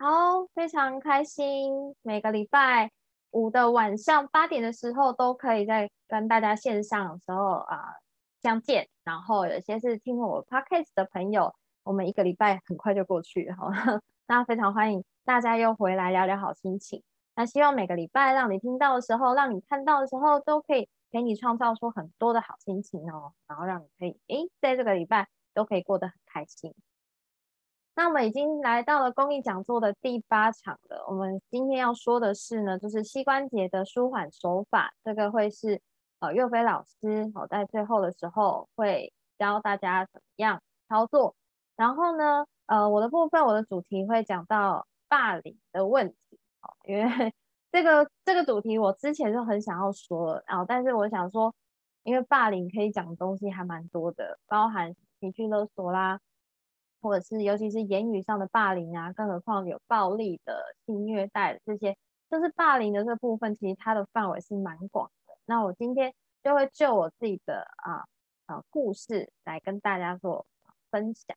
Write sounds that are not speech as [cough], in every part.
好，非常开心。每个礼拜五的晚上八点的时候，都可以在跟大家线上的时候啊相见。然后有些是听我 podcast 的朋友，我们一个礼拜很快就过去哈。[laughs] 那非常欢迎大家又回来聊聊好心情。那希望每个礼拜让你听到的时候，让你看到的时候，都可以给你创造出很多的好心情哦。然后让你可以诶，在这个礼拜都可以过得很开心。那我们已经来到了公益讲座的第八场了。我们今天要说的是呢，就是膝关节的舒缓手法。这个会是呃岳飞老师哦，在最后的时候会教大家怎么样操作。然后呢，呃，我的部分我的主题会讲到霸凌的问题哦，因为 [laughs] 这个这个主题我之前就很想要说，然后但是我想说，因为霸凌可以讲的东西还蛮多的，包含情绪勒索啦。或者是尤其是言语上的霸凌啊，更何况有暴力的性虐待这些，就是霸凌的这部分，其实它的范围是蛮广的。那我今天就会就我自己的啊啊故事来跟大家做分享。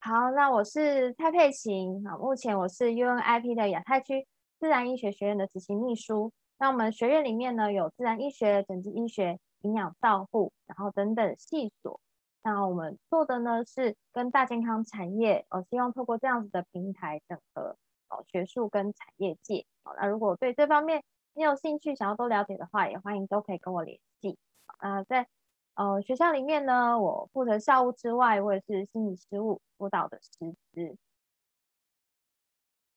好，那我是蔡佩琴啊，目前我是 UNIP 的亚太区自然医学学院的执行秘书。那我们学院里面呢，有自然医学、整治医学、营养照护，然后等等系所。那我们做的呢是跟大健康产业，呃，希望透过这样子的平台整合哦学术跟产业界。好，那如果对这方面你有兴趣，想要多了解的话，也欢迎都可以跟我联系。啊，在呃学校里面呢，我负责校务之外，我也是心理事务辅导的师资。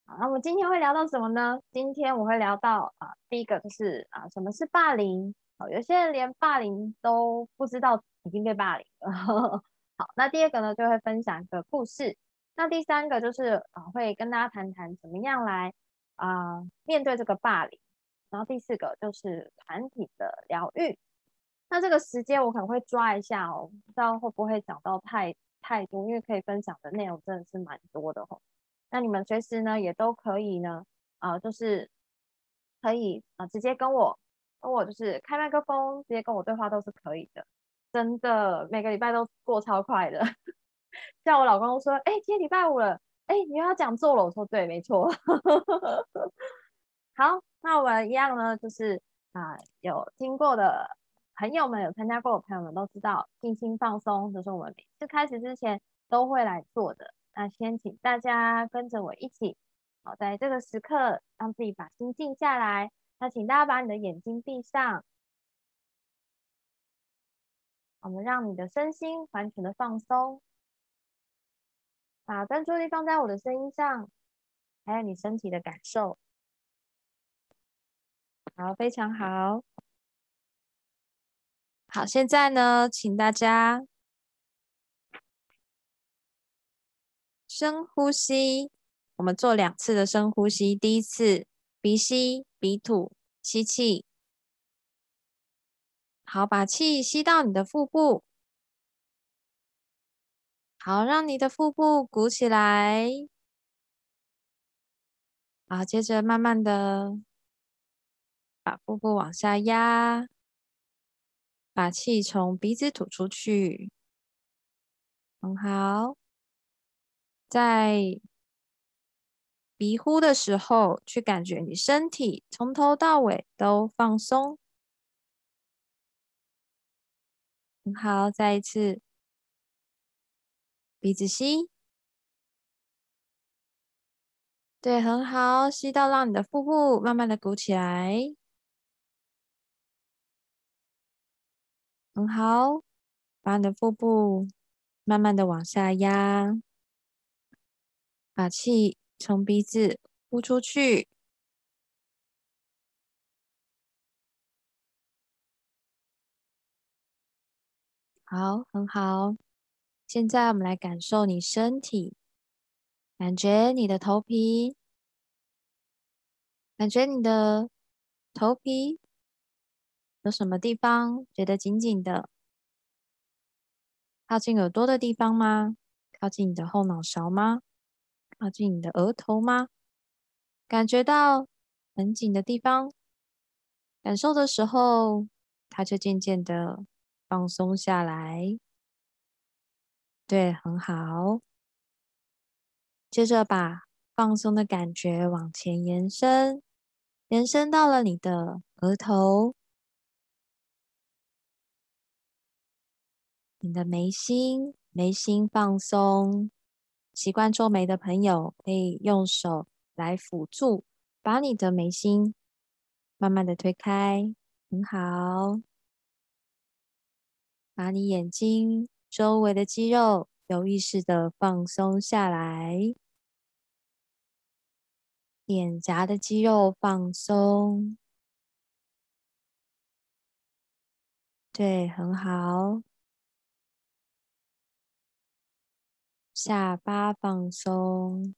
好，那我们今天会聊到什么呢？今天我会聊到啊，第一个就是啊，什么是霸凌？好，有些人连霸凌都不知道。已经被霸凌了。[laughs] 好，那第二个呢，就会分享一个故事。那第三个就是啊，会跟大家谈谈怎么样来啊面对这个霸凌。然后第四个就是团体的疗愈。那这个时间我可能会抓一下哦，不知道会不会讲到太太多，因为可以分享的内容真的是蛮多的哦。那你们随时呢也都可以呢啊，就是可以啊直接跟我跟我就是开麦克风，直接跟我对话都是可以的。真的每个礼拜都过超快的，[laughs] 像我老公说：“哎，今天礼拜五了，哎，你又要讲座了。”我说：“对，没错。[laughs] ”好，那我们一样呢，就是啊，有听过的朋友们，有参加过的朋友们都知道，静心放松，就是我们每次开始之前都会来做的。那先请大家跟着我一起，好，在这个时刻让自己把心静下来。那请大家把你的眼睛闭上。我们让你的身心完全的放松，把专注力放在我的声音上，还有你身体的感受。好，非常好。好，现在呢，请大家深呼吸。我们做两次的深呼吸，第一次鼻吸鼻吐，吸气。好，把气吸到你的腹部，好，让你的腹部鼓起来。好，接着慢慢的把腹部往下压，把气从鼻子吐出去，很好。在鼻呼的时候，去感觉你身体从头到尾都放松。很好，再一次，鼻子吸，对，很好，吸到让你的腹部慢慢的鼓起来，很好，把你的腹部慢慢的往下压，把气从鼻子呼出去。好，很好。现在我们来感受你身体，感觉你的头皮，感觉你的头皮有什么地方觉得紧紧的？靠近耳朵的地方吗？靠近你的后脑勺吗？靠近你的额头吗？感觉到很紧的地方，感受的时候，它就渐渐的。放松下来，对，很好。接着把放松的感觉往前延伸，延伸到了你的额头、你的眉心，眉心放松。习惯皱眉的朋友，可以用手来辅助，把你的眉心慢慢的推开，很好。把你眼睛周围的肌肉有意识的放松下来，脸颊的肌肉放松，对，很好。下巴放松，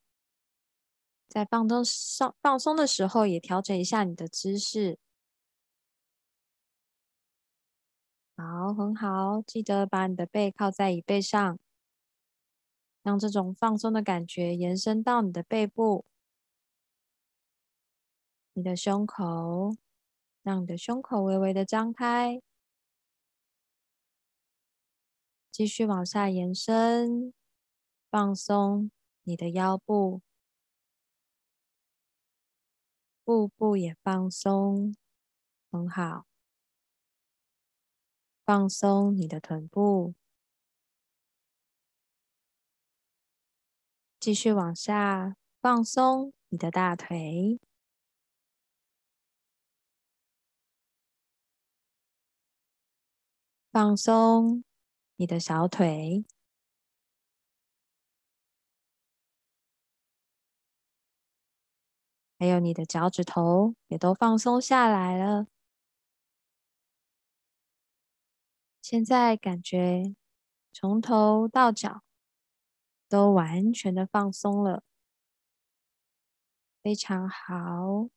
在放松上放松的时候，也调整一下你的姿势。好，很好，记得把你的背靠在椅背上，让这种放松的感觉延伸到你的背部、你的胸口，让你的胸口微微的张开，继续往下延伸。放松你的腰部，腹部也放松，很好。放松你的臀部，继续往下放松你的大腿，放松你的小腿。还有你的脚趾头也都放松下来了。现在感觉从头到脚都完全的放松了，非常好。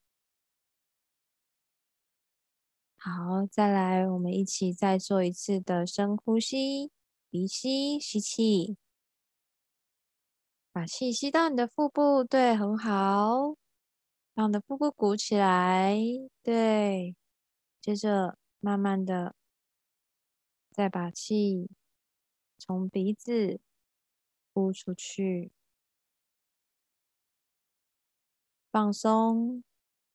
好，再来，我们一起再做一次的深呼吸，鼻吸，吸气，把气吸到你的腹部，对，很好。让你的腹部鼓起来，对，接着慢慢的再把气从鼻子呼出去，放松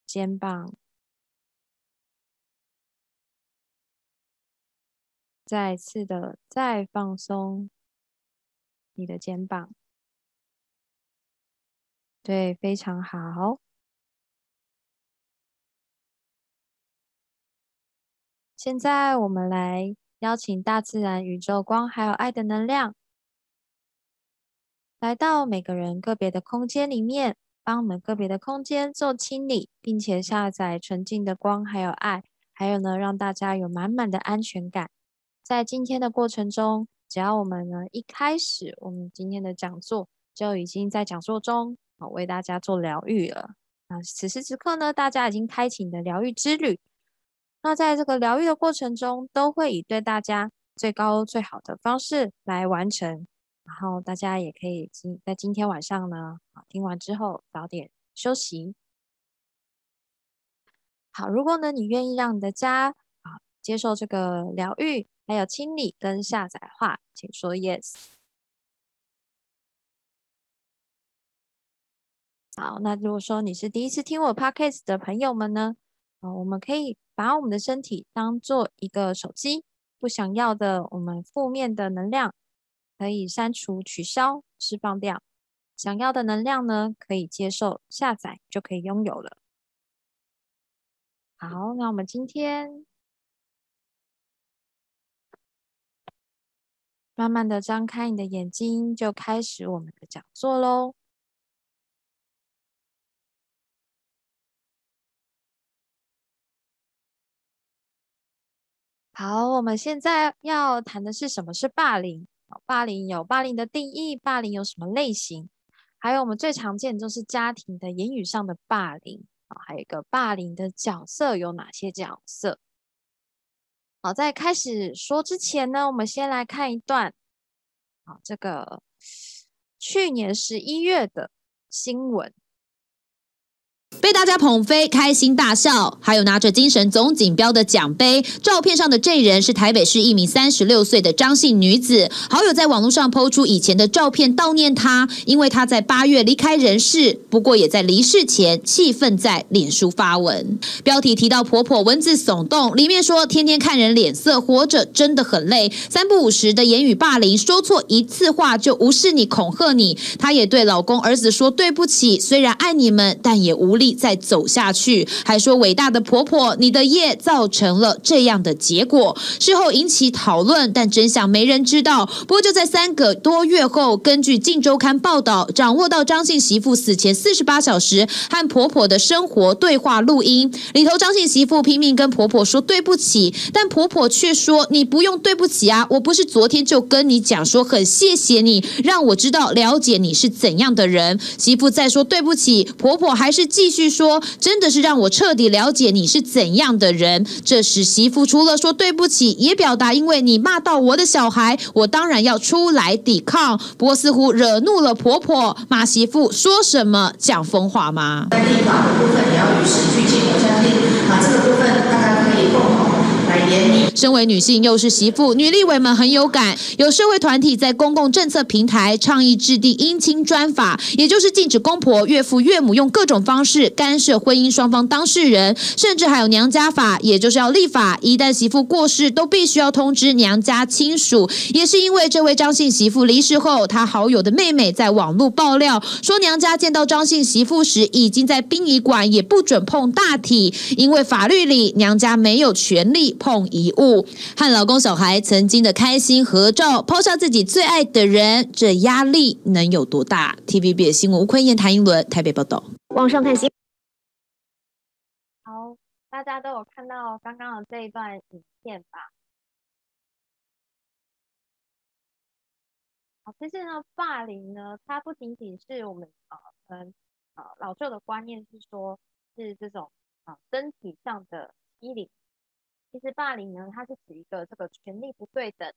肩膀，再次的再放松你的肩膀，对，非常好。现在我们来邀请大自然、宇宙光还有爱的能量，来到每个人个别的空间里面，帮我们个别的空间做清理，并且下载纯净的光还有爱，还有呢，让大家有满满的安全感。在今天的过程中，只要我们呢一开始，我们今天的讲座就已经在讲座中啊为大家做疗愈了。那此时此刻呢，大家已经开启你的疗愈之旅。那在这个疗愈的过程中，都会以对大家最高最好的方式来完成。然后大家也可以今在今天晚上呢，好听完之后早点休息。好，如果呢你愿意让你的家啊接受这个疗愈，还有清理跟下载化，请说 yes。好，那如果说你是第一次听我 podcast 的朋友们呢，啊，我们可以。把我们的身体当做一个手机，不想要的我们负面的能量可以删除、取消、释放掉；想要的能量呢，可以接受、下载，就可以拥有了。好，那我们今天慢慢的张开你的眼睛，就开始我们的讲座喽。好，我们现在要谈的是什么是霸凌？霸凌有霸凌的定义，霸凌有什么类型？还有我们最常见就是家庭的言语上的霸凌啊，还有一个霸凌的角色有哪些角色？好，在开始说之前呢，我们先来看一段，好，这个去年十一月的新闻。被大家捧飞，开心大笑，还有拿着精神总锦标的奖杯。照片上的这人是台北市一名三十六岁的张姓女子，好友在网络上抛出以前的照片悼念她，因为她在八月离开人世。不过也在离世前，气愤在脸书发文，标题提到婆婆文字耸动，里面说天天看人脸色，活着真的很累。三不五时的言语霸凌，说错一次话就无视你、恐吓你。她也对老公、儿子说对不起，虽然爱你们，但也无力。再走下去，还说伟大的婆婆，你的业造成了这样的结果。事后引起讨论，但真相没人知道。不过就在三个多月后，根据《镜周刊》报道，掌握到张姓媳妇死前四十八小时和婆婆的生活对话录音里头，张姓媳妇拼命跟婆婆说对不起，但婆婆却说你不用对不起啊，我不是昨天就跟你讲说很谢谢你，让我知道了解你是怎样的人。媳妇再说对不起，婆婆还是继继续。说真的是让我彻底了解你是怎样的人。这时媳妇除了说对不起，也表达因为你骂到我的小孩，我当然要出来抵抗。不过似乎惹怒了婆婆，骂媳妇说什么讲疯话吗我相信啊这个部分大家可以共同。身为女性又是媳妇，女立委们很有感。有社会团体在公共政策平台倡议制定姻亲专法，也就是禁止公婆、岳父、岳母用各种方式干涉婚姻双方当事人，甚至还有娘家法，也就是要立法，一旦媳妇过世，都必须要通知娘家亲属。也是因为这位张姓媳妇离世后，她好友的妹妹在网络爆料说，娘家见到张姓媳妇时，已经在殡仪馆也不准碰大体，因为法律里娘家没有权利碰。遗物和老公、小孩曾经的开心合照，抛下自己最爱的人，这压力能有多大？TVB 新闻吴坤燕、谭英伦台北报道。网上看新好，大家都有看到刚刚的这一段影片吧？好，其实呢，霸凌呢，它不仅仅是我们呃，嗯呃老旧的观念是说，是这种啊身体上的欺凌。其实霸凌呢，它是指一个这个权力不对等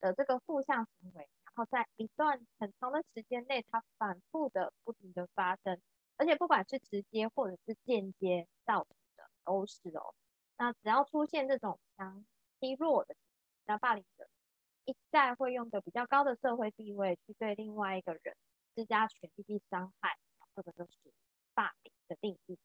的这个负向行为，然后在一段很长的时间内，它反复的不停的发生，而且不管是直接或者是间接造成的都是哦。那只要出现这种强欺弱的，那霸凌者一再会用的比较高的社会地位去对另外一个人施加权力去伤害，这个就是霸凌的定义。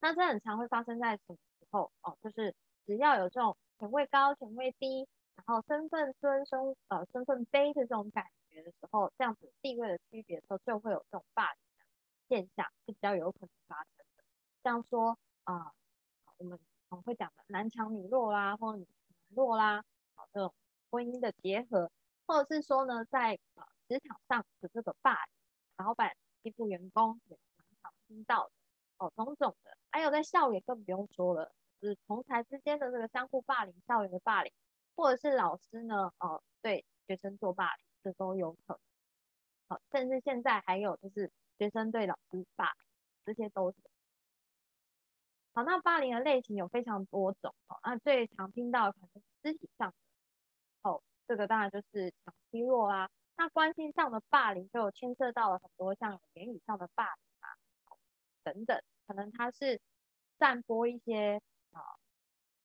那这很常会发生在什么时候哦？就是。只要有这种权位高、权位低，然后身份尊、身呃身份卑的这种感觉的时候，这样子地位的区别的时候，就会有这种霸凌的现象是比较有可能发生的。像说啊，我们常会讲的男强女弱啦，或者女强弱啦，好这种婚姻的结合，或者是说呢，在呃职场上的这个霸凌，老板欺负员工也常常听到的哦，种种的，还有在校园更不用说了。是同才之间的这个相互霸凌、校园的霸凌，或者是老师呢，哦，对学生做霸凌，这都有可能。好，甚至现在还有就是学生对老师霸凌，这些都是。好，那霸凌的类型有非常多种哦。那最常听到可能肢体上的，哦，这个当然就是强欺弱啦。那关系上的霸凌就牵涉到了很多像言语上的霸凌啊，等等，可能他是散播一些。啊，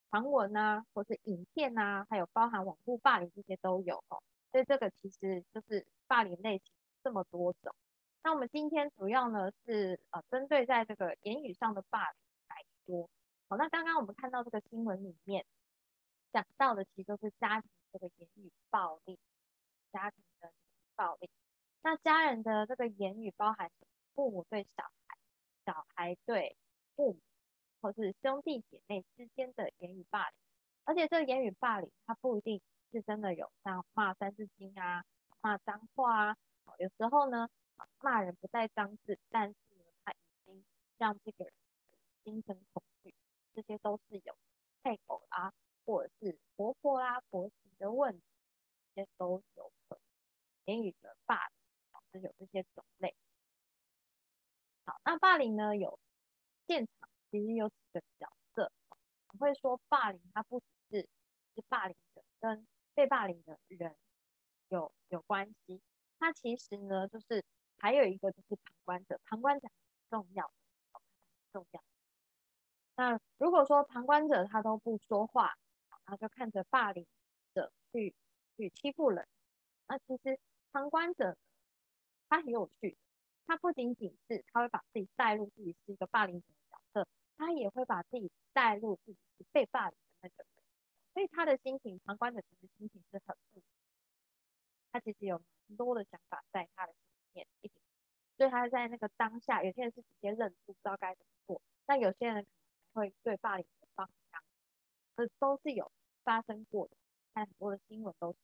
传闻啊，或是影片啊，还有包含网络霸凌这些都有哦。所以这个其实就是霸凌类型这么多种。那我们今天主要呢是呃针对在这个言语上的霸凌来说。好，那刚刚我们看到这个新闻里面讲到的，其实都是家庭这个言语暴力，家庭的暴力。那家人的这个言语包含父母对小孩，小孩对父母。或是兄弟姐妹之间的言语霸凌，而且这个言语霸凌，它不一定是真的有像骂三字经啊、骂脏话啊，有时候呢，骂人不带脏字，但是呢，他已经让这个人心生恐惧，这些都是有配偶啊，或者是婆婆啦、婆媳的问题，这些都有可能言语的霸凌，是有这些种类。好，那霸凌呢，有现场。其实有几个角色，我会说霸凌，它不只是是霸凌者跟被霸凌的人有有关系，它其实呢就是还有一个就是旁观者，旁观者很重要。很重要。那如果说旁观者他都不说话，然后就看着霸凌者去去欺负人，那其实旁观者他很有趣，他不仅仅是他会把自己带入自己是一个霸凌者，他也会把自己带入自己被霸凌的那个人，所以他的心情，旁观者其实心情是很不，他其实有很多的想法在他的心里面，所以他在那个当下，有些人是直接认输，不知道该怎么做，那有些人可能会对霸凌的方向，这都是有发生过的，看很多的新闻都是。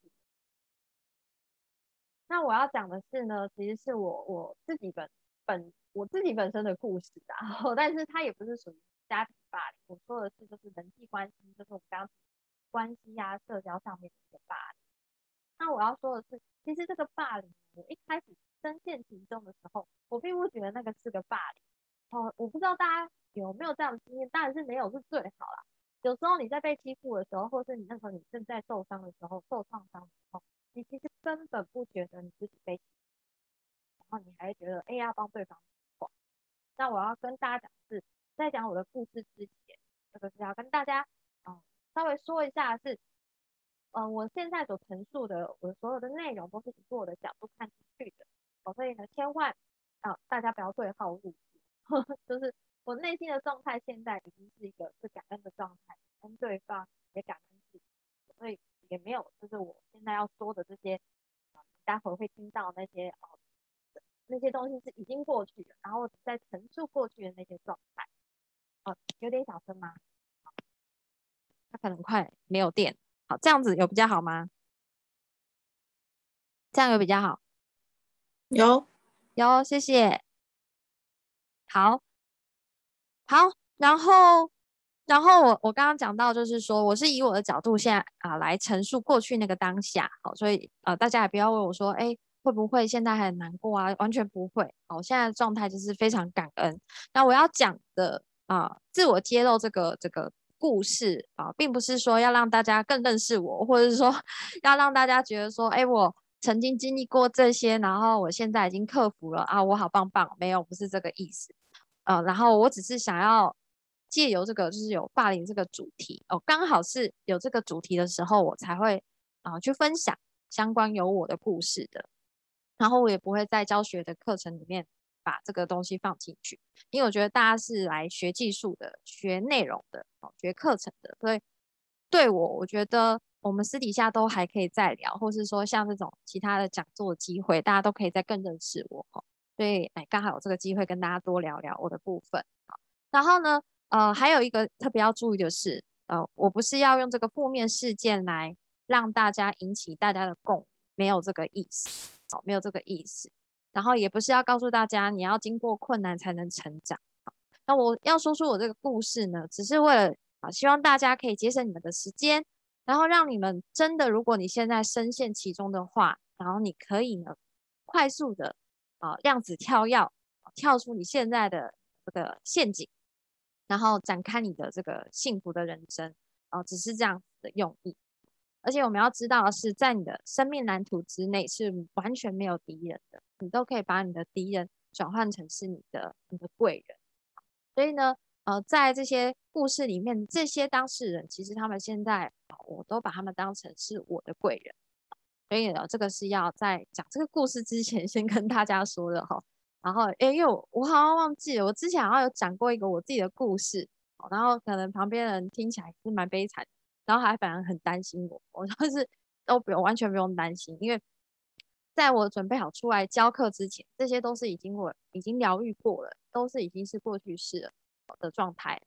那我要讲的是呢，其实是我我自己本本我自己本身的故事啊，[laughs] 但是它也不是属于家庭霸凌，我说的是就是人际关系，就是我们刚刚关系呀、社交上面的一个霸凌。那我要说的是，其实这个霸凌，我一开始深陷其中的时候，我并不觉得那个是个霸凌。哦，我不知道大家有没有这样的经验，当然是没有是最好啦。有时候你在被欺负的时候，或是你那时候你正在受伤的时候、受创伤的时候，你其实根本不觉得你自己被欺，你还觉得哎要帮对方。那我要跟大家讲的是，在讲我的故事之前，这个是要跟大家嗯稍微说一下是，嗯我现在所陈述的我所有的内容都是以我的角度看进去的，哦所以呢千万啊大家不要对号入座，[laughs] 就是我内心的状态现在已经是一个是感恩的状态，跟对方也感恩自己，所以。也没有，就是我现在要说的这些，待会会听到那些哦，那些东西是已经过去的，然后在陈述过去的那些状态，哦，有点小声吗？它可能快没有电，好，这样子有比较好吗？这样有比较好？有有，谢谢。好，好，然后。然后我我刚刚讲到，就是说我是以我的角度现在啊来陈述过去那个当下，好，所以呃大家也不要问我说，哎会不会现在很难过啊？完全不会，我现在的状态就是非常感恩。那我要讲的啊，自我揭露这个这个故事啊，并不是说要让大家更认识我，或者是说 [laughs] 要让大家觉得说，哎我曾经经历过这些，然后我现在已经克服了啊，我好棒棒，没有，不是这个意思，呃，然后我只是想要。借由这个就是有霸凌这个主题哦，刚好是有这个主题的时候，我才会啊去分享相关有我的故事的。然后我也不会在教学的课程里面把这个东西放进去，因为我觉得大家是来学技术的、学内容的、学课程的，所以对我我觉得我们私底下都还可以再聊，或是说像这种其他的讲座机会，大家都可以再更认识我。所以哎，刚好有这个机会跟大家多聊聊我的部分。好，然后呢？呃，还有一个特别要注意的是，呃，我不是要用这个负面事件来让大家引起大家的共，没有这个意思，哦没有这个意思。然后也不是要告诉大家你要经过困难才能成长。那我要说出我这个故事呢，只是为了啊，希望大家可以节省你们的时间，然后让你们真的，如果你现在深陷其中的话，然后你可以呢，快速的啊，量子跳跃，跳出你现在的这个陷阱。然后展开你的这个幸福的人生，哦，只是这样子的用意。而且我们要知道的是，在你的生命蓝图之内是完全没有敌人的，你都可以把你的敌人转换成是你的你的贵人。所以呢，呃，在这些故事里面，这些当事人其实他们现在，我都把他们当成是我的贵人。所以呢，这个是要在讲这个故事之前先跟大家说的哈。然后，哎，因为我我好像忘记了，我之前好像有讲过一个我自己的故事，然后可能旁边人听起来是蛮悲惨，然后还反而很担心我，我就是都不用完全不用担心，因为在我准备好出来教课之前，这些都是已经我已经疗愈过了，都是已经是过去式了的状态。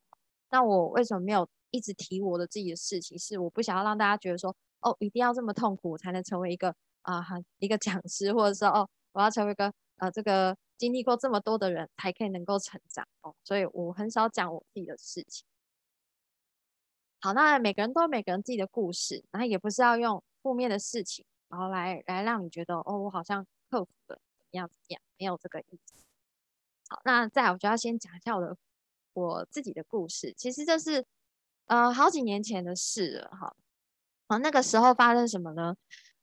那我为什么没有一直提我的自己的事情？是我不想要让大家觉得说，哦，一定要这么痛苦才能成为一个啊一个讲师，或者说哦，我要成为一个呃这个。经历过这么多的人才可以能够成长哦，所以我很少讲我自己的事情。好，那每个人都有每个人自己的故事，然后也不是要用负面的事情，然后来来让你觉得哦，我好像克服了怎么样怎么样，没有这个意思。好，那再我就要先讲一下我的我自己的故事。其实这是呃好几年前的事了哈。啊，那个时候发生什么呢？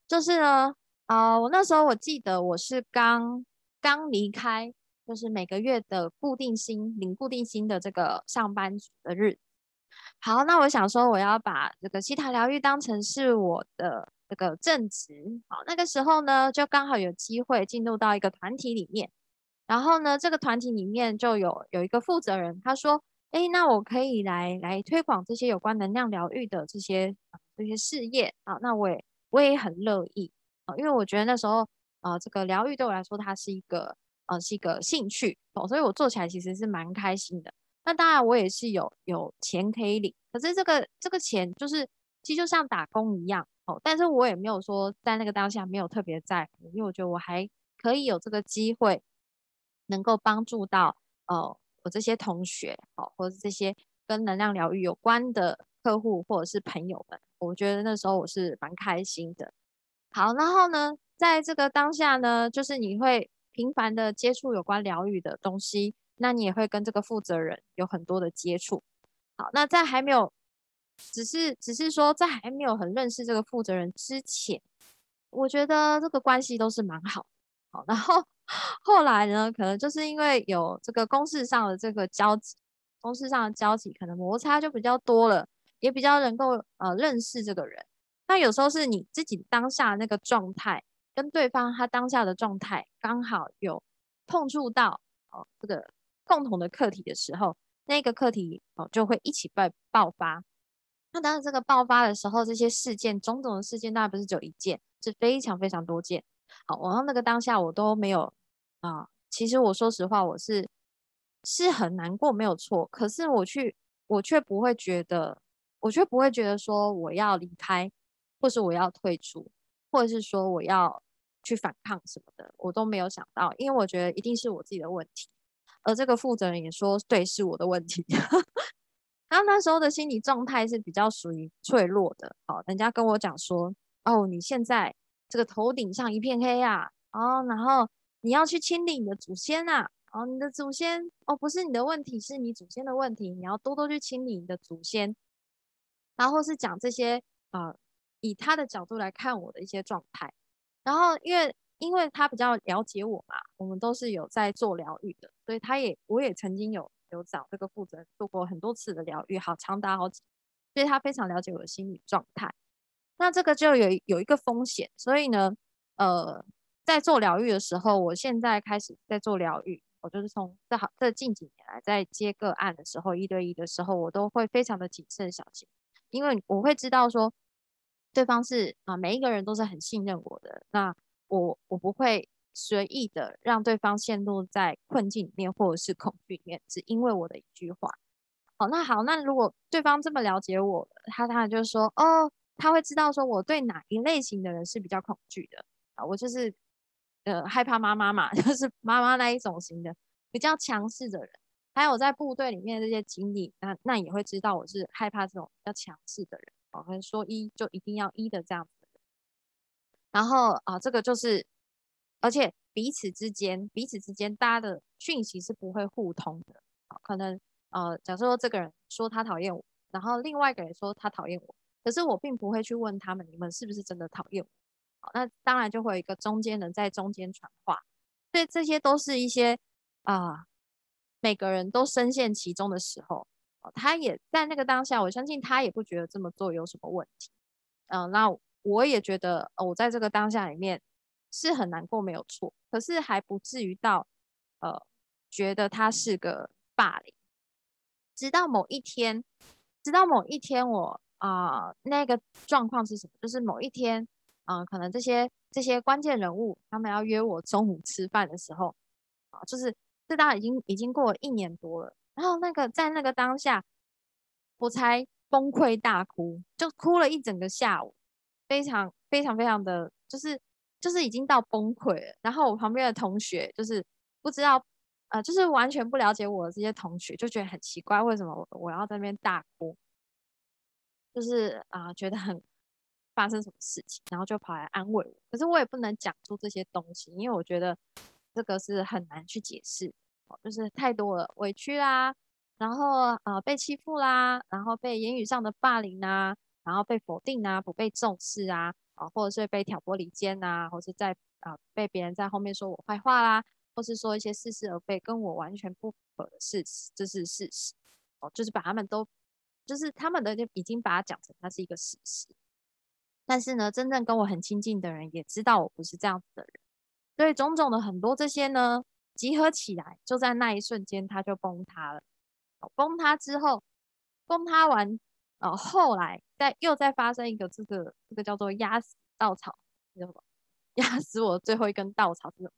就是呢，啊，我那时候我记得我是刚。刚离开就是每个月的固定薪领固定薪的这个上班族的日子。好，那我想说，我要把这个西塔疗愈当成是我的这个正职。好，那个时候呢，就刚好有机会进入到一个团体里面。然后呢，这个团体里面就有有一个负责人，他说：“哎，那我可以来来推广这些有关能量疗愈的这些这些事业啊。”那我也我也很乐意啊，因为我觉得那时候啊，这个疗愈对我来说，它是一个呃是一个兴趣哦，所以我做起来其实是蛮开心的。那当然，我也是有有钱可以领，可是这个这个钱就是其实就像打工一样哦，但是我也没有说在那个当下没有特别在乎，因为我觉得我还可以有这个机会。能够帮助到呃我这些同学哦，或者这些跟能量疗愈有关的客户或者是朋友们，我觉得那时候我是蛮开心的。好，然后呢，在这个当下呢，就是你会频繁的接触有关疗愈的东西，那你也会跟这个负责人有很多的接触。好，那在还没有，只是只是说在还没有很认识这个负责人之前，我觉得这个关系都是蛮好。好，然后。后来呢，可能就是因为有这个公事上的这个交集，公事上的交集可能摩擦就比较多了，也比较能够呃认识这个人。那有时候是你自己当下那个状态，跟对方他当下的状态刚好有碰触到哦这个共同的课题的时候，那个课题哦就会一起爆爆发。那当然这个爆发的时候，这些事件种种的事件，当然不是只有一件，是非常非常多件。好，我那个当下我都没有啊。其实我说实话，我是是很难过，没有错。可是我去，我却不会觉得，我却不会觉得说我要离开，或是我要退出，或者是说我要去反抗什么的，我都没有想到，因为我觉得一定是我自己的问题。而这个负责人也说，对，是我的问题。[laughs] 然后那时候的心理状态是比较属于脆弱的。好，人家跟我讲说，哦，你现在。这个头顶上一片黑啊，哦，然后你要去清理你的祖先啊，哦，你的祖先哦，不是你的问题，是你祖先的问题，你要多多去清理你的祖先，然后是讲这些啊，以他的角度来看我的一些状态，然后因为因为他比较了解我嘛，我们都是有在做疗愈的，所以他也我也曾经有有找这个负责人做过很多次的疗愈，好长达好几，所以他非常了解我的心理状态。那这个就有有一个风险，所以呢，呃，在做疗愈的时候，我现在开始在做疗愈，我就是从这好这近几年来在接个案的时候，一对一的时候，我都会非常的谨慎小心，因为我会知道说，对方是啊，每一个人都是很信任我的，那我我不会随意的让对方陷入在困境里面或者是恐惧里面，只因为我的一句话。好，那好，那如果对方这么了解我，他他就说哦。他会知道说我对哪一类型的人是比较恐惧的啊，我就是呃害怕妈妈嘛，[laughs] 就是妈妈那一种型的比较强势的人，还有在部队里面这些经历，那那也会知道我是害怕这种比较强势的人哦，可能说一就一定要一的这样。然后啊，这个就是，而且彼此之间彼此之间大家的讯息是不会互通的，可能呃假设说这个人说他讨厌我，然后另外一个人说他讨厌我。可是我并不会去问他们，你们是不是真的讨厌我？那当然就会有一个中间人在中间传话，所以这些都是一些啊，每个人都深陷其中的时候，他也在那个当下，我相信他也不觉得这么做有什么问题。嗯，那我也觉得，我在这个当下里面是很难过，没有错，可是还不至于到呃，觉得他是个霸凌。直到某一天，直到某一天我。啊，那个状况是什么？就是某一天，啊，可能这些这些关键人物他们要约我中午吃饭的时候，啊，就是这大已经已经过了一年多了。然后那个在那个当下，我才崩溃大哭，就哭了一整个下午，非常非常非常的就是就是已经到崩溃了。然后我旁边的同学就是不知道，呃，就是完全不了解我的这些同学就觉得很奇怪，为什么我我要在那边大哭？就是啊，觉得很发生什么事情，然后就跑来安慰我。可是我也不能讲出这些东西，因为我觉得这个是很难去解释，就是太多了委屈啦，然后啊被欺负啦，然后被言语上的霸凌啊，然后被否定啊，不被重视啊，啊或者是被挑拨离间啊，或者在啊被别人在后面说我坏话啦，或是说一些似是而非、跟我完全不符合的事实，这是事实哦，就是把他们都，就是他们的就已经把它讲成它是一个事实。但是呢，真正跟我很亲近的人也知道我不是这样子的人，所以种种的很多这些呢，集合起来，就在那一瞬间，它就崩塌了。崩塌之后，崩塌完，呃，后来再又再发生一个这个这个叫做压死稻草，叫什么？[laughs] 压死我最后一根稻草是什么？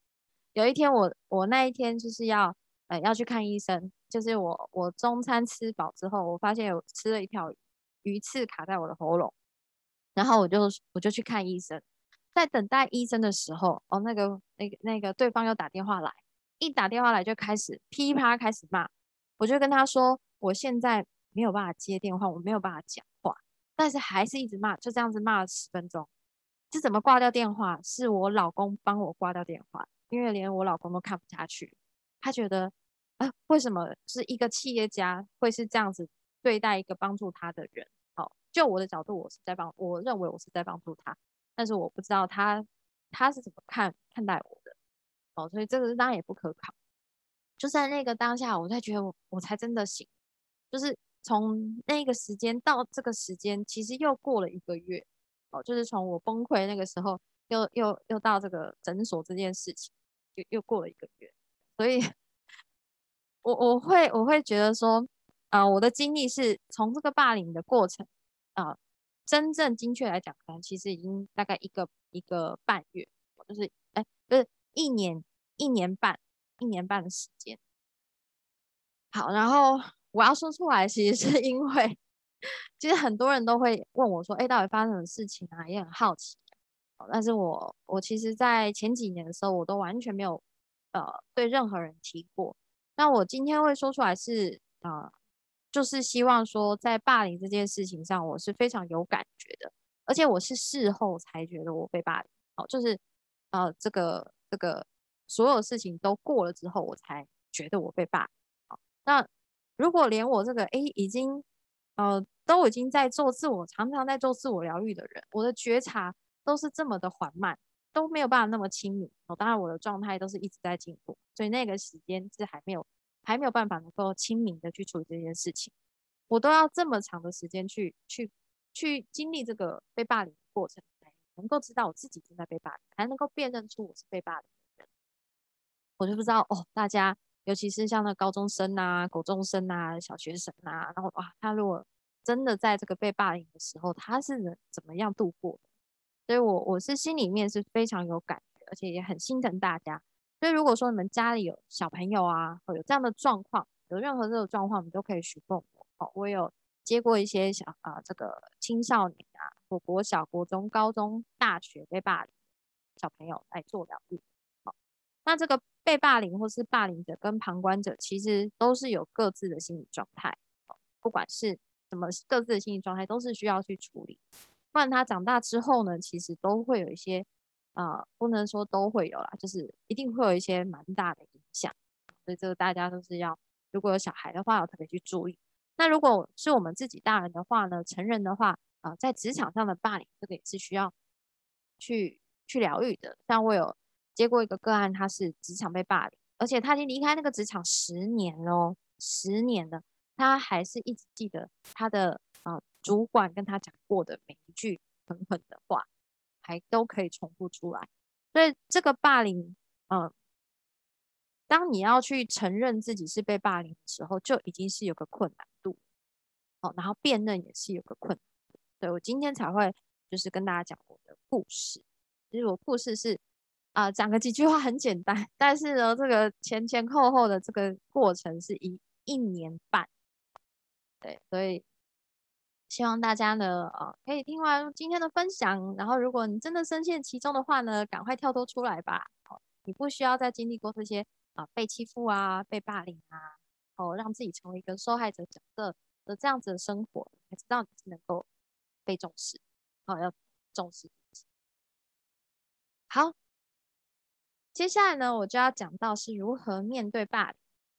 有一天我我那一天就是要呃要去看医生，就是我我中餐吃饱之后，我发现有吃了一条鱼刺卡在我的喉咙，然后我就我就去看医生，在等待医生的时候，哦那个那个那个对方又打电话来，一打电话来就开始噼啪开始骂。我就跟他说，我现在没有办法接电话，我没有办法讲话，但是还是一直骂，就这样子骂了十分钟。这怎么挂掉电话？是我老公帮我挂掉电话，因为连我老公都看不下去，他觉得啊，为什么是一个企业家会是这样子对待一个帮助他的人？好，就我的角度，我是在帮，我认为我是在帮助他，但是我不知道他他是怎么看看待我的，哦，所以这个当然也不可靠。就在那个当下，我才觉得我我才真的醒，就是从那个时间到这个时间，其实又过了一个月哦，就是从我崩溃那个时候，又又又到这个诊所这件事情，又又过了一个月，所以，我我会我会觉得说，啊，我的经历是从这个霸凌的过程啊，真正精确来讲，可能其实已经大概一个一个半月，就是哎，不是一年一年半。一年半的时间，好，然后我要说出来，其实是因为，其实很多人都会问我说：“哎，到底发生什么事情啊？”也很好奇。但是我我其实，在前几年的时候，我都完全没有呃对任何人提过。那我今天会说出来，是啊，就是希望说，在霸凌这件事情上，我是非常有感觉的，而且我是事后才觉得我被霸凌。好，就是呃，这个这个。所有事情都过了之后，我才觉得我被霸。好，那如果连我这个哎已经呃都已经在做自我，常常在做自我疗愈的人，我的觉察都是这么的缓慢，都没有办法那么清明。哦，当然我的状态都是一直在进步，所以那个时间是还没有还没有办法能够清明的去处理这件事情。我都要这么长的时间去去去经历这个被霸凌的过程，能够知道我自己正在被霸凌，才能够辨认出我是被霸凌的人。我就不知道哦，大家尤其是像那高中生啊、高中生啊、小学生啊，然后哇，他如果真的在这个被霸凌的时候，他是怎么样度过的？所以，我我是心里面是非常有感觉，而且也很心疼大家。所以，如果说你们家里有小朋友啊，或有这样的状况，有任何这种状况，你都可以询问我。哦，我有接过一些小啊，这个青少年啊，或国小、国中、高中、大学被霸凌小朋友来做疗愈。好，那这个。被霸凌或是霸凌者跟旁观者，其实都是有各自的心理状态，不管是什么各自的心理状态，都是需要去处理。不然他长大之后呢，其实都会有一些，呃，不能说都会有啦，就是一定会有一些蛮大的影响。所以这个大家都是要，如果有小孩的话，要特别去注意。那如果是我们自己大人的话呢，成人的话，啊，在职场上的霸凌，这个也是需要去去疗愈的。像我有。接过一个个案，他是职场被霸凌，而且他已经离开那个职场十年了，十年了，他还是一直记得他的呃主管跟他讲过的每一句狠狠的话，还都可以重复出来。所以这个霸凌，嗯，当你要去承认自己是被霸凌的时候，就已经是有个困难度，哦，然后辨认也是有个困难。对我今天才会就是跟大家讲我的故事，其实我故事是。啊，讲个几句话很简单，但是呢，这个前前后后的这个过程是一一年半，对，所以希望大家呢，啊，可以听完今天的分享，然后如果你真的深陷其中的话呢，赶快跳脱出来吧，哦，你不需要再经历过这些啊，被欺负啊，被霸凌啊，哦，让自己成为一个受害者角色的这样子的生活，才知道你是能够被重视，哦，要重视，好。接下来呢，我就要讲到是如何面对霸凌。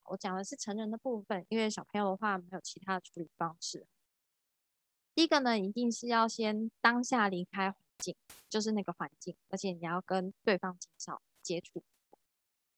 我讲的是成人的部分，因为小朋友的话没有其他的处理方式。第一个呢，一定是要先当下离开环境，就是那个环境，而且你要跟对方减少接触。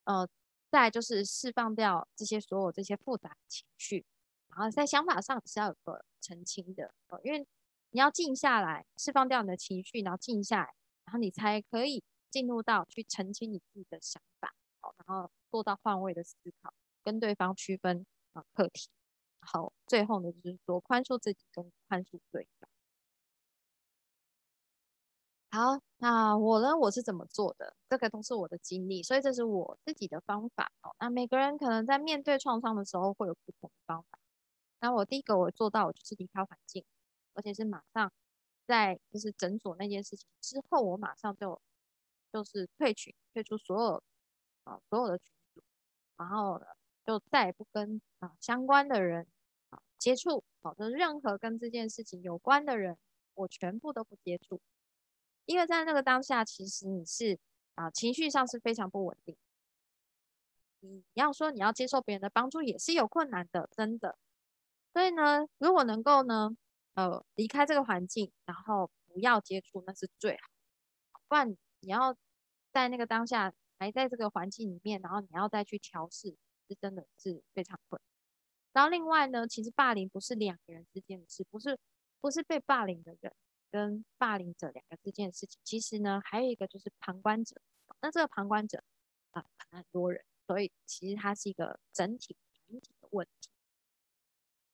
呃，再就是释放掉这些所有这些复杂的情绪，然后在想法上是要有个澄清的，因为你要静下来，释放掉你的情绪，然后静下来，然后你才可以进入到去澄清你自己的想法，好，然后做到换位的思考，跟对方区分啊课题，好，最后呢就是说宽恕自己跟宽恕对方。好，那我呢？我是怎么做的？这个都是我的经历，所以这是我自己的方法哦。那每个人可能在面对创伤的时候会有不同的方法。那我第一个我做到，我就是离开环境，而且是马上在就是诊所那件事情之后，我马上就就是退群，退出所有啊所有的群组，然后就再也不跟啊相关的人啊接触，好，就是任何跟这件事情有关的人，我全部都不接触。因为在那个当下，其实你是啊情绪上是非常不稳定。你要说你要接受别人的帮助，也是有困难的，真的。所以呢，如果能够呢，呃，离开这个环境，然后不要接触，那是最好。不然你要在那个当下还在这个环境里面，然后你要再去调试，是真的是非常困难。然后另外呢，其实霸凌不是两个人之间的事，不是不是被霸凌的人。跟霸凌者两个之间的事情，其实呢，还有一个就是旁观者。那这个旁观者啊，可能很多人，所以其实它是一个整体整体的问题。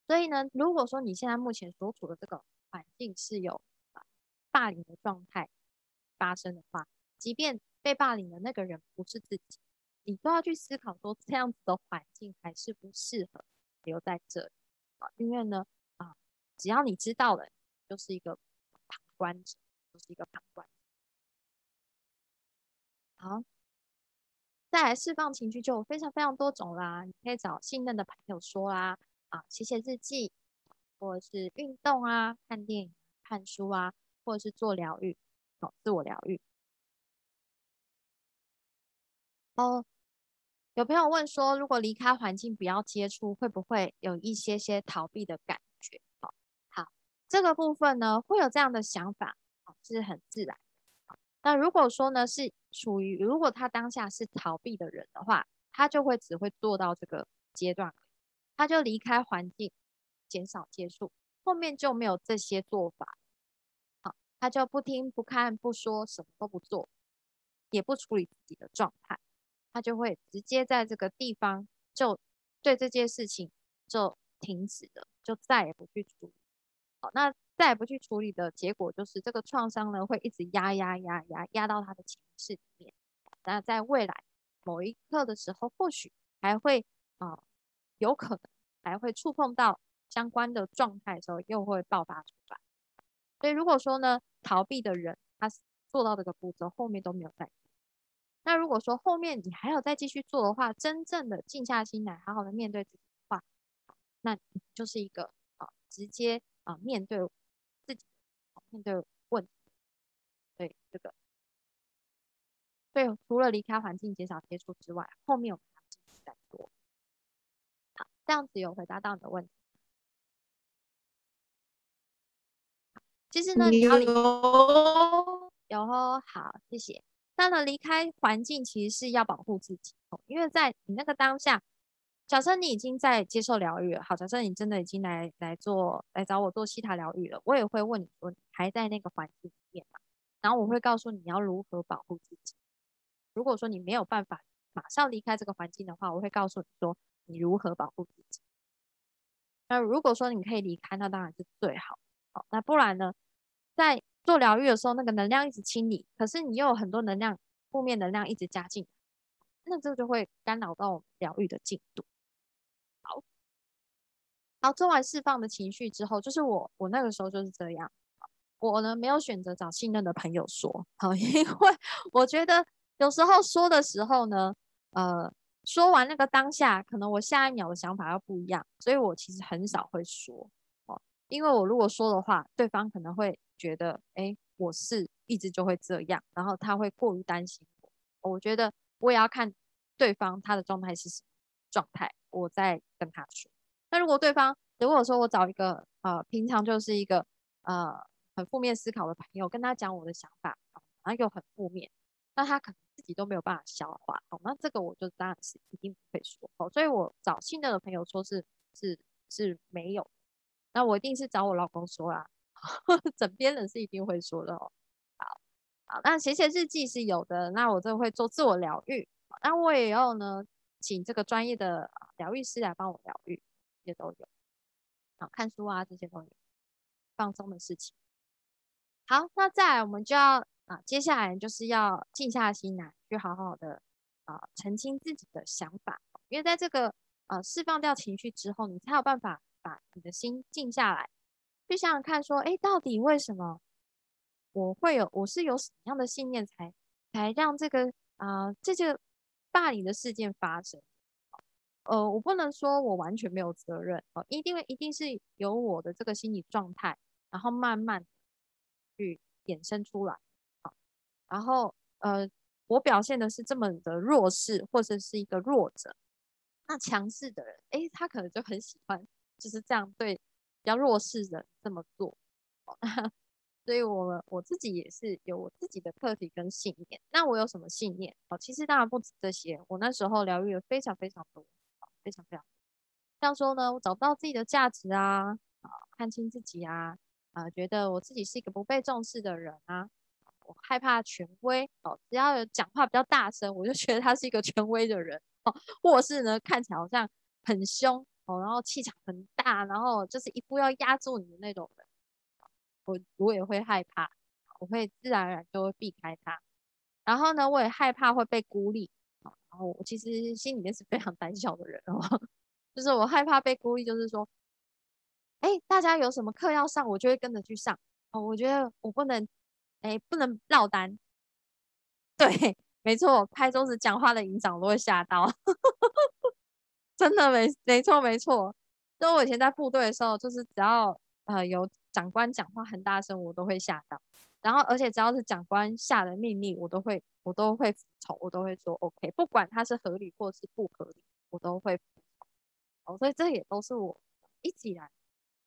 所以呢，如果说你现在目前所处的这个环境是有霸凌的状态发生的话，即便被霸凌的那个人不是自己，你都要去思考说，这样子的环境还是不适合留在这里啊。因为呢，啊，只要你知道了，就是一个旁。观者就是一个旁观。好，再来释放情绪就有非常非常多种啦。你可以找信任的朋友说啦，啊，写写日记，或者是运动啊，看电影、看书啊，或者是做疗愈，哦，自我疗愈。哦，有朋友问说，如果离开环境不要接触，会不会有一些些逃避的感觉？这个部分呢，会有这样的想法，是很自然。那如果说呢，是属于如果他当下是逃避的人的话，他就会只会做到这个阶段，他就离开环境，减少接触，后面就没有这些做法。好，他就不听不看不说，什么都不做，也不处理自己的状态，他就会直接在这个地方就对这件事情就停止了，就再也不去处理。好，那再也不去处理的结果就是这个创伤呢会一直压压压压压到他的潜意识里面。那在未来某一刻的时候，或许还会啊，有可能还会触碰到相关的状态的时候，又会爆发出来。所以如果说呢，逃避的人他做到这个步骤，后面都没有再。那如果说后面你还要再继续做的话，真正的静下心来，好好的面对自己的话，那就是一个啊，直接。啊，面对自己，面对问题，对这个，对除了离开环境、减少接触之外，后面我们还要继续再做。好，这样子有回答到你的问题。其实呢，你要离有哦，好，谢谢。那呢，离开环境其实是要保护自己，因为在你那个当下。假设你已经在接受疗愈了，好，假设你真的已经来来做来找我做西塔疗愈了，我也会问你说，你还在那个环境里面吗？然后我会告诉你要如何保护自己。如果说你没有办法马上离开这个环境的话，我会告诉你说你如何保护自己。那如果说你可以离开，那当然是最好。好，那不然呢，在做疗愈的时候，那个能量一直清理，可是你又有很多能量，负面能量一直加进，那这就会干扰到疗愈的进度。好，好做完释放的情绪之后，就是我，我那个时候就是这样。我呢没有选择找信任的朋友说，好，[laughs] 因为我觉得有时候说的时候呢，呃，说完那个当下，可能我下一秒的想法要不一样，所以我其实很少会说，因为我如果说的话，对方可能会觉得，哎，我是一直就会这样，然后他会过于担心我。我觉得我也要看对方他的状态是什么状态，我再跟他说。那如果对方如果说我找一个呃平常就是一个呃很负面思考的朋友，跟他讲我的想法，然后又很负面，那他可能自己都没有办法消化，哦，那这个我就当然是一定不会说哦，所以我找信任的朋友说是是是没有，那我一定是找我老公说啦，[laughs] 枕边人是一定会说的哦。好，好，那写写日记是有的，那我就会做自我疗愈，那我也要呢，请这个专业的疗愈师来帮我疗愈，也都有，好，看书啊这些都有，放松的事情。好，那再来我们就要。啊，接下来就是要静下心来，去好好的啊澄清自己的想法，因为在这个呃释放掉情绪之后，你才有办法把你的心静下来，去想想看，说，哎，到底为什么我会有，我是有什么样的信念，才才让这个啊这个霸凌的事件发生？呃，我不能说我完全没有责任哦，一定一定是有我的这个心理状态，然后慢慢去衍生出来。好然后，呃，我表现的是这么的弱势，或者是一个弱者，那强势的人，哎，他可能就很喜欢就是这样对比较弱势的这么做。[laughs] 所以，我我自己也是有我自己的课题跟信念。那我有什么信念？哦，其实当然不止这些。我那时候疗愈了非常非常多，非常非常多。像说呢，我找不到自己的价值啊，啊，看清自己啊，啊，觉得我自己是一个不被重视的人啊。我害怕权威哦，只要有讲话比较大声，我就觉得他是一个权威的人哦，或是呢看起来好像很凶哦，然后气场很大，然后就是一步要压住你的那种人，我我也会害怕，我会自然而然就会避开他。然后呢，我也害怕会被孤立然后我其实心里面是非常胆小的人哦，就是我害怕被孤立，就是说，哎，大家有什么课要上，我就会跟着去上哦，我觉得我不能。哎，不能落单。[laughs] 对，没错，拍桌子讲话的营长都会吓到，真的没没错没错。就我以前在部队的时候，就是只要呃有长官讲话很大声，我都会吓到。然后，而且只要是长官下的命令，我都会我都会服从，我都会说 OK，不管它是合理或是不合理，我都会服从。哦，所以这也都是我一直以来。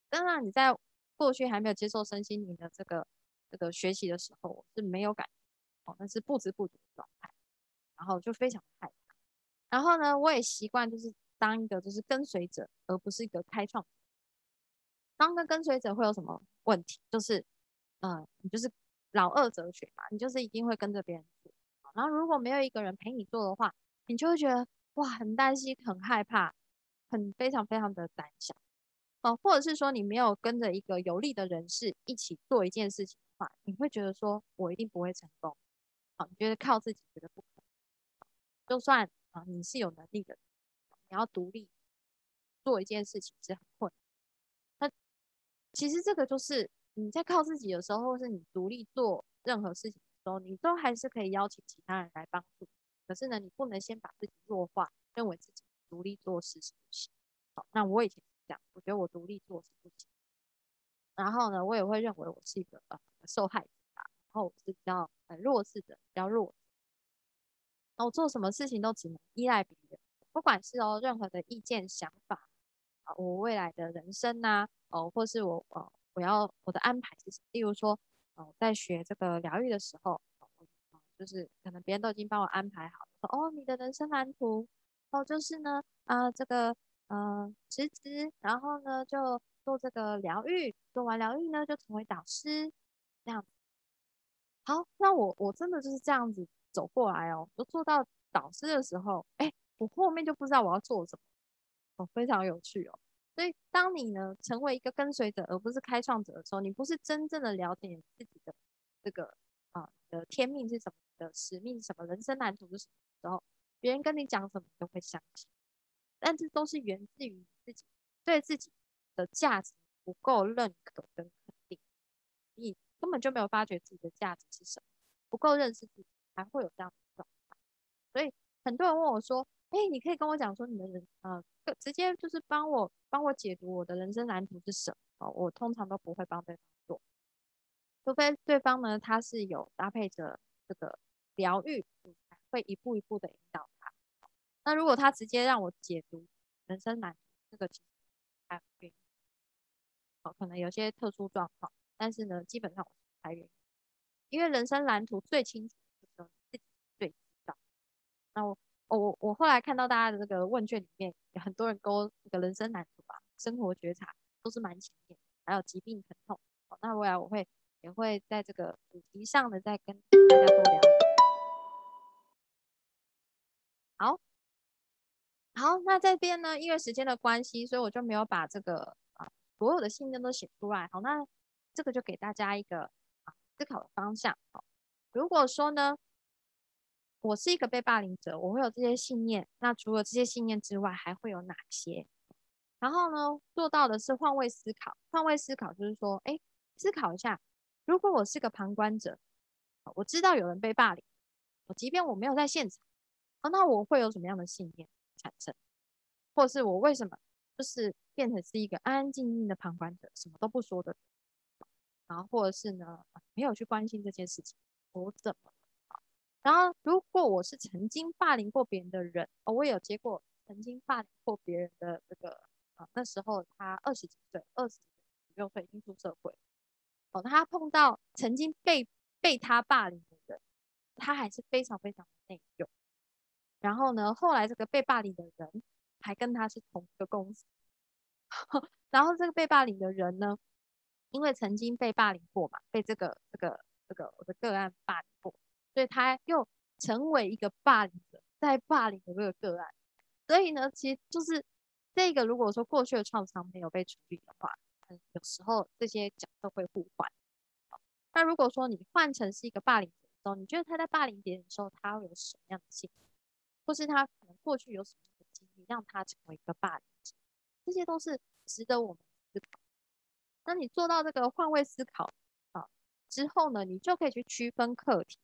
当然，你在过去还没有接受身心灵的这个。这个学习的时候是没有感觉，哦，那是不知不觉的状态，然后就非常害怕。然后呢，我也习惯就是当一个就是跟随者，而不是一个开创。当个跟随者会有什么问题？就是，嗯，你就是老二哲学嘛，你就是一定会跟着别人做。然后如果没有一个人陪你做的话，你就会觉得哇，很担心，很害怕，很非常非常的胆小。哦，或者是说你没有跟着一个有利的人士一起做一件事情的话。你会觉得说，我一定不会成功，好，你觉得靠自己觉得不可能，就算啊你是有能力的，你要独立做一件事情是很困难。那其实这个就是你在靠自己的时候，或是你独立做任何事情的时候，你都还是可以邀请其他人来帮助。可是呢，你不能先把自己弱化，认为自己独立做事是不行。好，那我以前是这样，我觉得我独立做是不行。然后呢，我也会认为我是一个呃受害者啊，然后我是比较很弱势的，比较弱。那我做什么事情都只能依赖别人，不管是哦任何的意见想法啊，我未来的人生呐，哦，或是我呃我要我的安排是什么？例如说，哦在学这个疗愈的时候，哦就是可能别人都已经帮我安排好了，说哦你的人生蓝图，哦就是呢啊这个呃辞职，然后呢就。做这个疗愈，做完疗愈呢，就成为导师，这样。好，那我我真的就是这样子走过来哦。就做到导师的时候，哎，我后面就不知道我要做什么，哦，非常有趣哦。所以，当你呢成为一个跟随者，而不是开创者的时候，你不是真正的了解自己的这个啊的天命是什么，的使命是什么，人生蓝图是什么时候，别人跟你讲什么，你都会相信。但这都是源自于你自己对自己。的价值不够认可跟肯定，你根本就没有发觉自己的价值是什么，不够认识自己，才会有这样的状态。所以很多人问我说：“哎，你可以跟我讲说你的人啊，直接就是帮我帮我解读我的人生蓝图是什么？”我通常都不会帮对方做，除非对方呢他是有搭配着这个疗愈，会一步一步的引导他。那如果他直接让我解读人生蓝图，这个其实还可以。哦，可能有些特殊状况，但是呢，基本上我是不太愿意，因为人生蓝图最清楚的时候，自己最知道。那我我我后来看到大家的这个问卷里面，有很多人勾这个人生蓝图啊，生活觉察都是蛮前面，还有疾病疼痛。好，那未来我会也会在这个主题上的再跟大家多聊。好，好，那这边呢，因为时间的关系，所以我就没有把这个啊所有的信任都写出来。好，那这个就给大家一个啊思考的方向。好，如果说呢，我是一个被霸凌者，我会有这些信念，那除了这些信念之外，还会有哪些？然后呢，做到的是换位思考。换位思考就是说，哎，思考一下，如果我是个旁观者，我知道有人被霸凌，我即便我没有在现场。那我会有什么样的信念产生，或是我为什么就是变成是一个安安静静的旁观者，什么都不说的，然后或者是呢没有去关心这件事情，我怎么？然后如果我是曾经霸凌过别人的人，哦，我有接过曾经霸凌过别人的这个啊，那时候他二十几岁，二十六岁已经出社会，哦，他碰到曾经被被他霸凌的人，他还是非常非常内疚。然后呢，后来这个被霸凌的人还跟他是同一个公司，[laughs] 然后这个被霸凌的人呢，因为曾经被霸凌过嘛，被这个这个这个我的个案霸凌过，所以他又成为一个霸凌者，在霸凌的这个个案。所以呢，其实就是这个，如果说过去的创伤没有被处理的话，嗯有时候这些角色会互换。那如果说你换成是一个霸凌者的时候，你觉得他在霸凌别人的时候，他会有什么样的心理？或是他可能过去有什么样的经历，让他成为一个霸凌者，这些都是值得我们思考。当你做到这个换位思考啊之后呢，你就可以去区分课题，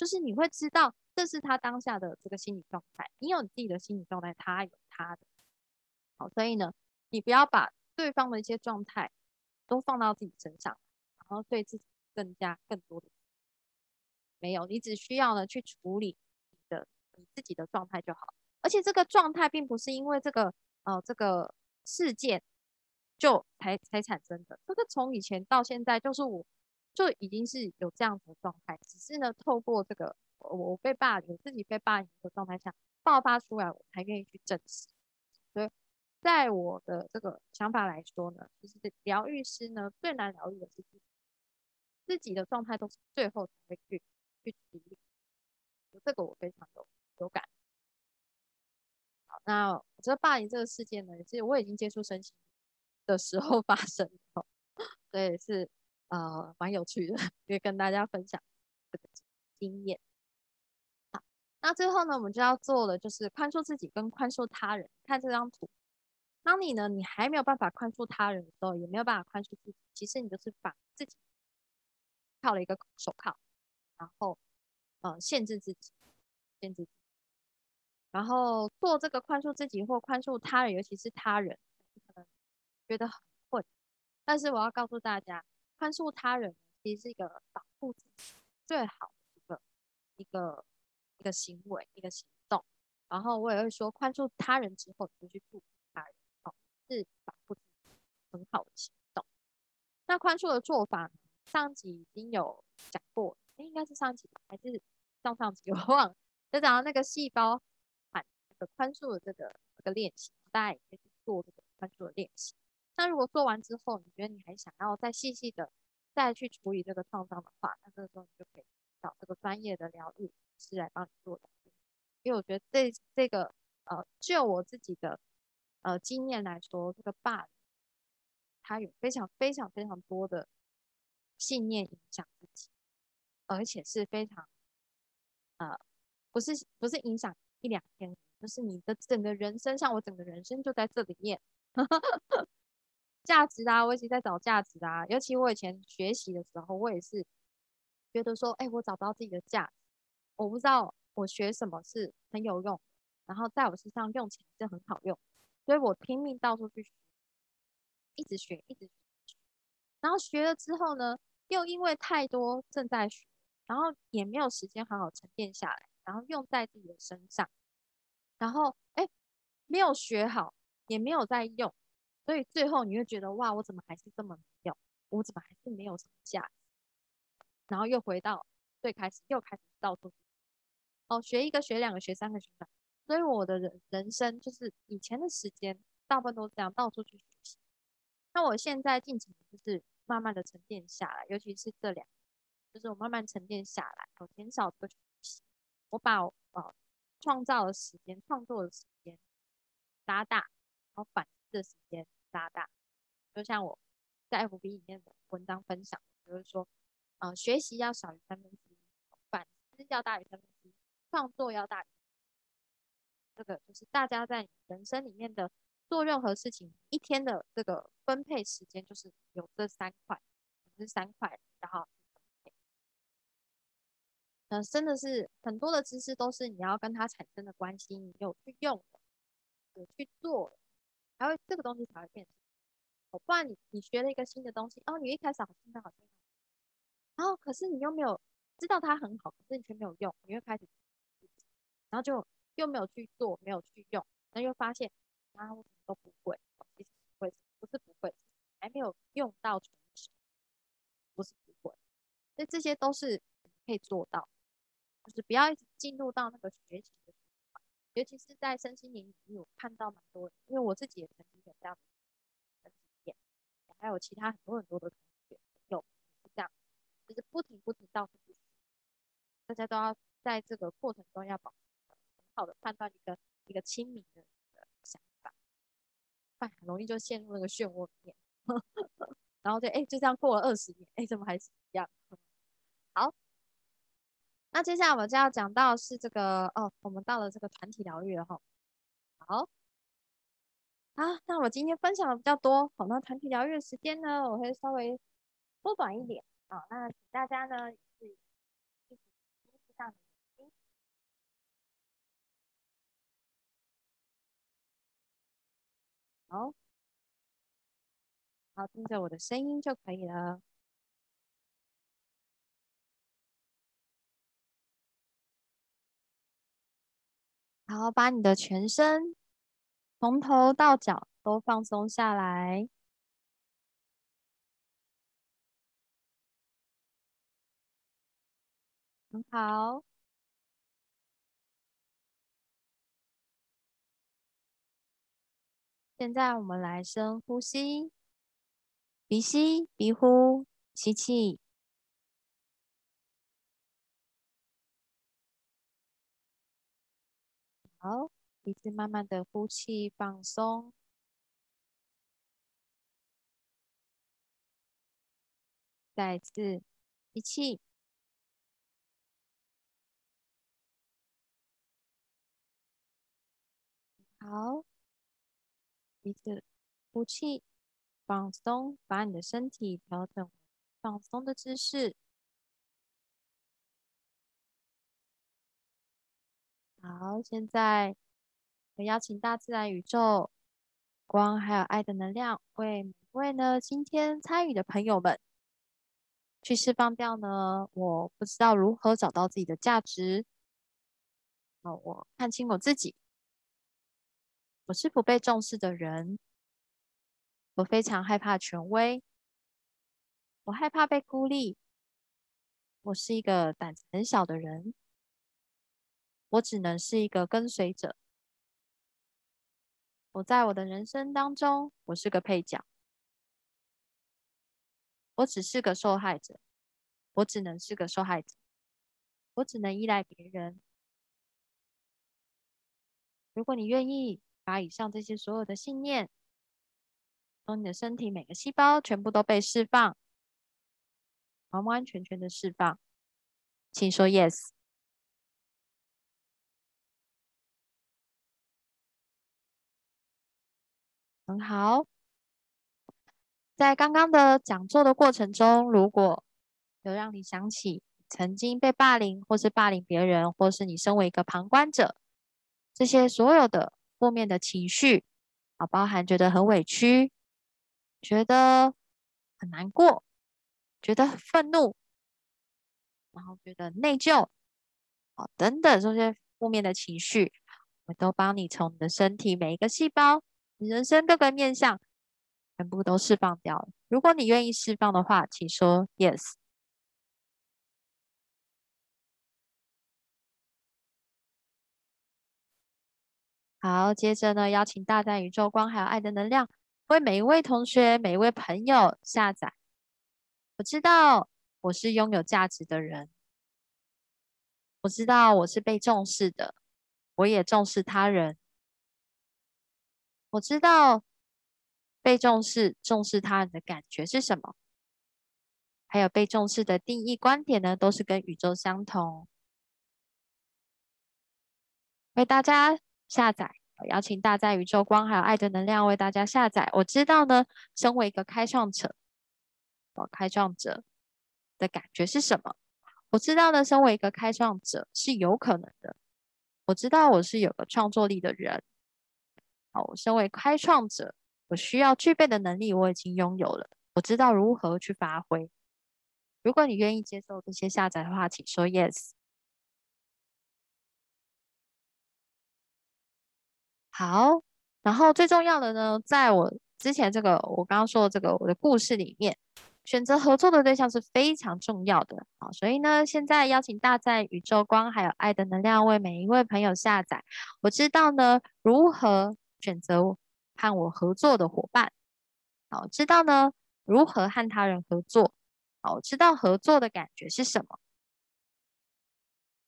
就是你会知道这是他当下的这个心理状态，你有你自己的心理状态，他有他的。好，所以呢，你不要把对方的一些状态都放到自己身上，然后对自己更加更多的没有，你只需要呢去处理你的。你自己的状态就好，而且这个状态并不是因为这个呃这个事件就才才产生的，这个从以前到现在就是我就已经是有这样子的状态，只是呢透过这个我我被霸凌，自己被霸凌的状态下爆发出来，我才愿意去正视。所以在我的这个想法来说呢，其实疗愈师呢最难疗愈的是自己，自己的状态都是最后才会去去处理，这个我非常有。有感。好，那我觉得霸凌这个事件呢，其实我已经接触身心的时候发生的，[laughs] 所以是呃蛮有趣的，[laughs] 可以跟大家分享这个经验。好，那最后呢，我们就要做的就是宽恕自己跟宽恕他人。看这张图，当你呢你还没有办法宽恕他人的时候，也没有办法宽恕自己，其实你就是把自己套了一个手铐，然后呃限制自己，限制自己。然后做这个宽恕自己或宽恕他人，尤其是他人，可能觉得很困。但是我要告诉大家，宽恕他人其实是一个保护自己最好的一个一个一个行为，一个行动。然后我也会说，宽恕他人之后，你就去祝福他人，哦，是保护自己很好的行动。那宽恕的做法呢，上集已经有讲过，应该是上集还是上上集，[laughs] 我忘了。就讲到那个细胞。宽恕的这个这个练习，大家也可以去做这个宽恕的练习。那如果做完之后，你觉得你还想要再细细的再去处理这个创伤的话，那这个时候你就可以找这个专业的疗愈师来帮你做的。因为我觉得这这个呃，就我自己的呃经验来说，这个霸凌它有非常非常非常多的信念影响自己，而且是非常呃不是不是影响一两天。就是你的整个人生，像我整个人生就在这里面，[laughs] 价值啊，我一直在找价值啊。尤其我以前学习的时候，我也是觉得说，哎，我找不到自己的价值，我不知道我学什么是很有用，然后在我身上用起来是很好用，所以我拼命到处去学，一直学，一直学。然后学了之后呢，又因为太多正在学，然后也没有时间好好沉淀下来，然后用在自己的身上。然后，哎，没有学好，也没有在用，所以最后你会觉得，哇，我怎么还是这么没用？我怎么还是没有什么价值？然后又回到最开始，又开始到处哦，学一个，学两个，学三个，学三，所以我的人人生就是以前的时间，大部分都是这样到处去学习。那我现在进程就是慢慢的沉淀下来，尤其是这两，就是我慢慢沉淀下来，我减少这个学习，我把呃创造的时间、创作的时间拉大，然后反的时间拉大。就像我在 FB 里面的文章分享，就是说，呃，学习要少于三分之一，反思要大于三分之一，创作要大于。这个就是大家在人生里面的做任何事情，一天的这个分配时间就是有这三块，是三块，然后，嗯，真的是很多的知识都是你要跟它产生的关系，你有去用的，有去做，才会这个东西才会变成。不然你你学了一个新的东西，哦，你一开始好听的好听，然后可是你又没有知道它很好，可是你却没有用，你会开始，然后就。又没有去做，没有去用，那又发现啊，我什么都不会，其实不会，不是不会，还没有用到成熟，不是不会，所以这些都是可以做到，就是不要一直进入到那个学习，尤其是在身心灵领域，我看到蛮多，因为我自己也曾经有这样的经验，还有其他很多很多的同学有是这样，就是不停不停到处去，大家都要在这个过程中要保很。好的判断一个一个清明的想法，哎，很容易就陷入那个漩涡里面，[laughs] 然后就哎就这样过了二十年，哎怎么还是一样？[laughs] 好，那接下来我就要讲到是这个哦，我们到了这个团体疗愈了哈。好，啊，那我今天分享的比较多，好，那团体疗愈的时间呢，我会稍微缩短一点啊。那请大家呢也是一起一起上。好，好，听着我的声音就可以了。好，把你的全身从头到脚都放松下来。很好。现在我们来深呼吸，鼻吸鼻呼，吸气，好，鼻子慢慢的呼气，放松，再次吸气，好。鼻子呼气，放松，把你的身体调整放松的姿势。好，现在我邀请大自然、宇宙、光还有爱的能量，为每位呢今天参与的朋友们，去释放掉呢。我不知道如何找到自己的价值。哦，我看清我自己。我是不被重视的人，我非常害怕权威，我害怕被孤立，我是一个胆子很小的人，我只能是一个跟随者。我在我的人生当中，我是个配角，我只是个受害者，我只能是个受害者，我只能依赖别人。如果你愿意。把以上这些所有的信念，从你的身体每个细胞全部都被释放，完完全全的释放，请说 yes。很好。在刚刚的讲座的过程中，如果有让你想起曾经被霸凌，或是霸凌别人，或是你身为一个旁观者，这些所有的。负面的情绪啊，包含觉得很委屈，觉得很难过，觉得愤怒，然后觉得内疚，啊，等等这些负面的情绪，我都帮你从你的身体每一个细胞、你人生各个面向，全部都释放掉了。如果你愿意释放的话，请说 yes。好，接着呢，邀请大在宇宙光还有爱的能量，为每一位同学、每一位朋友下载。我知道我是拥有价值的人，我知道我是被重视的，我也重视他人。我知道被重视、重视他人的感觉是什么，还有被重视的定义观点呢，都是跟宇宙相同。为大家。下载，邀请大家宇宙光还有爱的能量为大家下载。我知道呢，身为一个开创者，哦，开创者的感觉是什么？我知道呢，身为一个开创者是有可能的。我知道我是有个创作力的人。好，我身为开创者，我需要具备的能力我已经拥有了。我知道如何去发挥。如果你愿意接受这些下载的话，请说 yes。好，然后最重要的呢，在我之前这个我刚刚说的这个我的故事里面，选择合作的对象是非常重要的。好，所以呢，现在邀请大在宇宙光还有爱的能量为每一位朋友下载。我知道呢，如何选择和我合作的伙伴。好，知道呢，如何和他人合作。好，知道合作的感觉是什么。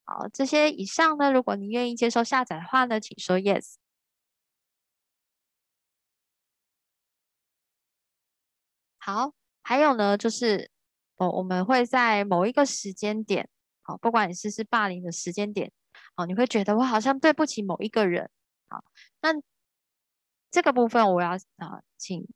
好，这些以上呢，如果你愿意接受下载的话呢，请说 yes。好，还有呢，就是哦，我们会在某一个时间点，好，不管你是是霸凌的时间点，哦，你会觉得我好像对不起某一个人，好，那这个部分我要啊，请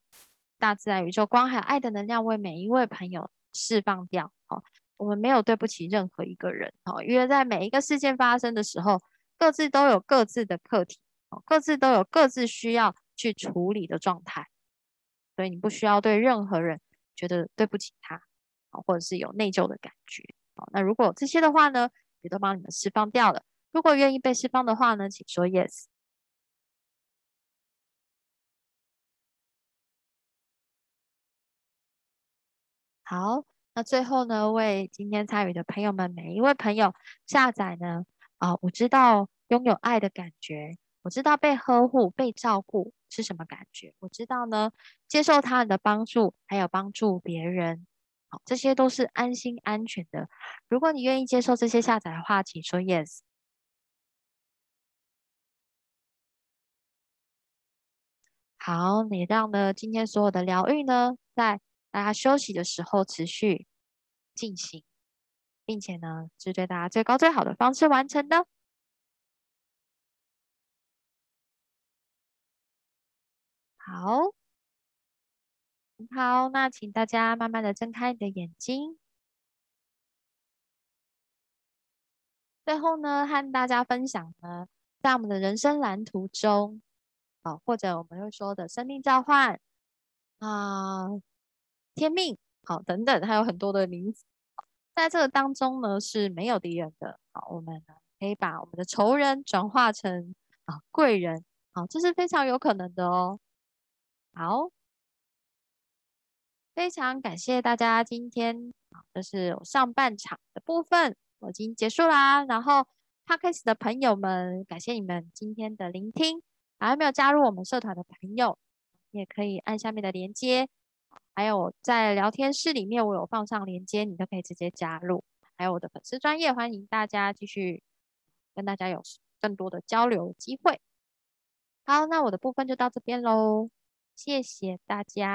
大自然、宇宙、光还有爱的能量为每一位朋友释放掉，好，我们没有对不起任何一个人，好，因为在每一个事件发生的时候，各自都有各自的课题，哦，各自都有各自需要去处理的状态。所以你不需要对任何人觉得对不起他，啊，或者是有内疚的感觉，好，那如果这些的话呢，也都帮你们释放掉了。如果愿意被释放的话呢，请说 yes。好，那最后呢，为今天参与的朋友们，每一位朋友下载呢，啊，我知道拥有爱的感觉。我知道被呵护、被照顾是什么感觉。我知道呢，接受他人的帮助，还有帮助别人，好，这些都是安心、安全的。如果你愿意接受这些下载的话，请说 yes。好，你让呢今天所有的疗愈呢，在大家休息的时候持续进行，并且呢，是对大家最高最好的方式完成的。好，好，那请大家慢慢的睁开你的眼睛。最后呢，和大家分享呢，在我们的人生蓝图中，啊，或者我们会说的生命召唤啊、天命，好，等等，还有很多的名字，在这个当中呢是没有敌人的。好，我们呢可以把我们的仇人转化成啊贵人，好，这是非常有可能的哦。好，非常感谢大家今天啊，这是我上半场的部分，我已经结束啦。然后 Podcast 的朋友们，感谢你们今天的聆听。还没有加入我们社团的朋友，也可以按下面的连接，还有在聊天室里面我有放上连接，你都可以直接加入。还有我的粉丝专业，欢迎大家继续跟大家有更多的交流机会。好，那我的部分就到这边喽。谢谢大家。